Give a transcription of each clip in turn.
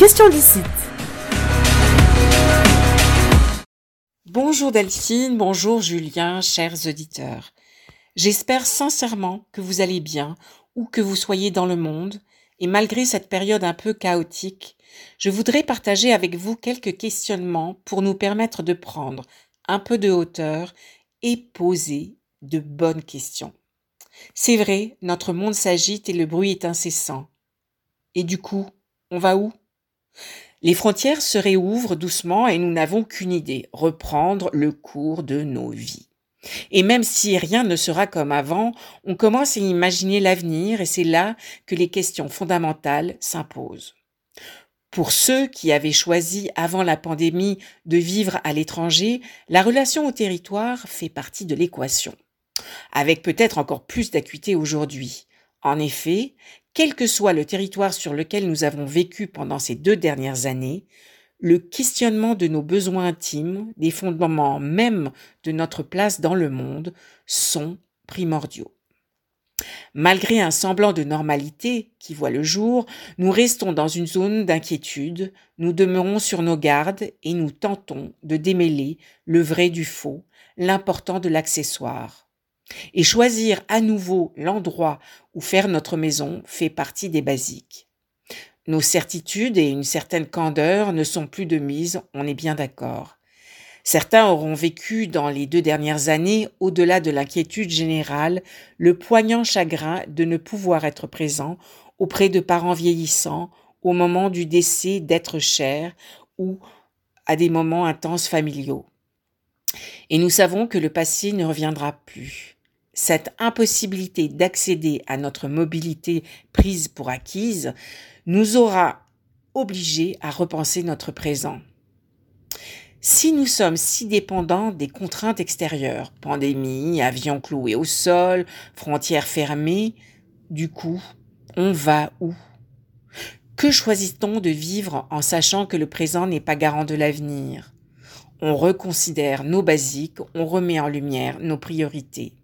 question d'ici. Bonjour Delphine, bonjour Julien, chers auditeurs. J'espère sincèrement que vous allez bien, où que vous soyez dans le monde, et malgré cette période un peu chaotique, je voudrais partager avec vous quelques questionnements pour nous permettre de prendre un peu de hauteur et poser de bonnes questions. C'est vrai, notre monde s'agite et le bruit est incessant. Et du coup, on va où? Les frontières se réouvrent doucement et nous n'avons qu'une idée, reprendre le cours de nos vies. Et même si rien ne sera comme avant, on commence à imaginer l'avenir et c'est là que les questions fondamentales s'imposent. Pour ceux qui avaient choisi avant la pandémie de vivre à l'étranger, la relation au territoire fait partie de l'équation, avec peut-être encore plus d'acuité aujourd'hui. En effet, quel que soit le territoire sur lequel nous avons vécu pendant ces deux dernières années, le questionnement de nos besoins intimes, des fondements même de notre place dans le monde, sont primordiaux. Malgré un semblant de normalité qui voit le jour, nous restons dans une zone d'inquiétude, nous demeurons sur nos gardes et nous tentons de démêler le vrai du faux, l'important de l'accessoire. Et choisir à nouveau l'endroit où faire notre maison fait partie des basiques. Nos certitudes et une certaine candeur ne sont plus de mise, on est bien d'accord. Certains auront vécu dans les deux dernières années, au-delà de l'inquiétude générale, le poignant chagrin de ne pouvoir être présent auprès de parents vieillissants au moment du décès d'être chers ou à des moments intenses familiaux. Et nous savons que le passé ne reviendra plus. Cette impossibilité d'accéder à notre mobilité prise pour acquise nous aura obligés à repenser notre présent. Si nous sommes si dépendants des contraintes extérieures, pandémie, avions cloués au sol, frontières fermées, du coup, on va où? Que choisit-on de vivre en sachant que le présent n'est pas garant de l'avenir? On reconsidère nos basiques, on remet en lumière nos priorités.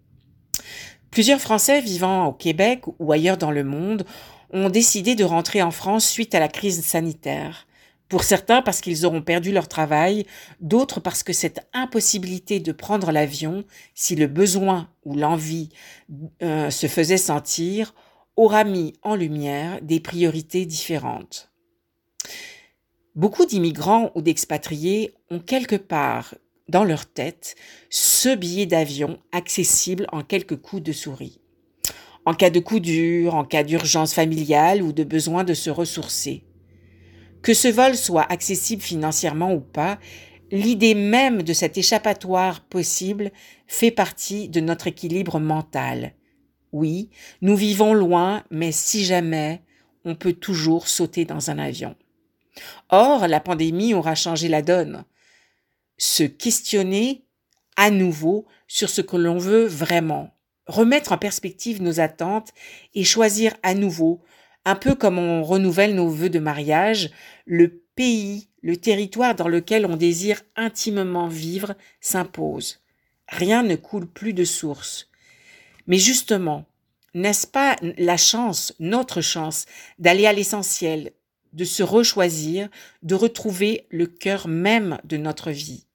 Plusieurs Français vivant au Québec ou ailleurs dans le monde ont décidé de rentrer en France suite à la crise sanitaire. Pour certains parce qu'ils auront perdu leur travail, d'autres parce que cette impossibilité de prendre l'avion, si le besoin ou l'envie euh, se faisait sentir, aura mis en lumière des priorités différentes. Beaucoup d'immigrants ou d'expatriés ont quelque part dans leur tête ce billet d'avion accessible en quelques coups de souris en cas de coup dur, en cas d'urgence familiale ou de besoin de se ressourcer. Que ce vol soit accessible financièrement ou pas, l'idée même de cet échappatoire possible fait partie de notre équilibre mental. Oui, nous vivons loin, mais si jamais, on peut toujours sauter dans un avion. Or, la pandémie aura changé la donne. Se questionner à nouveau sur ce que l'on veut vraiment, remettre en perspective nos attentes et choisir à nouveau, un peu comme on renouvelle nos vœux de mariage, le pays, le territoire dans lequel on désire intimement vivre s'impose. Rien ne coule plus de source. Mais justement, n'est-ce pas la chance, notre chance, d'aller à l'essentiel, de se rechoisir, de retrouver le cœur même de notre vie?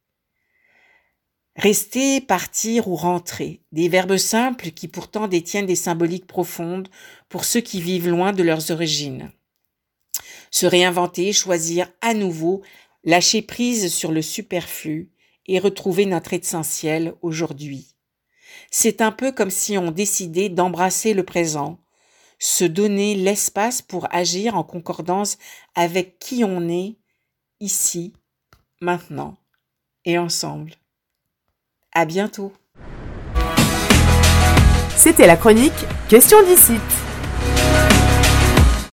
Rester, partir ou rentrer, des verbes simples qui pourtant détiennent des symboliques profondes pour ceux qui vivent loin de leurs origines. Se réinventer, choisir à nouveau, lâcher prise sur le superflu et retrouver notre essentiel aujourd'hui. C'est un peu comme si on décidait d'embrasser le présent, se donner l'espace pour agir en concordance avec qui on est, ici, maintenant et ensemble. À bientôt. C'était la chronique Question d'ici.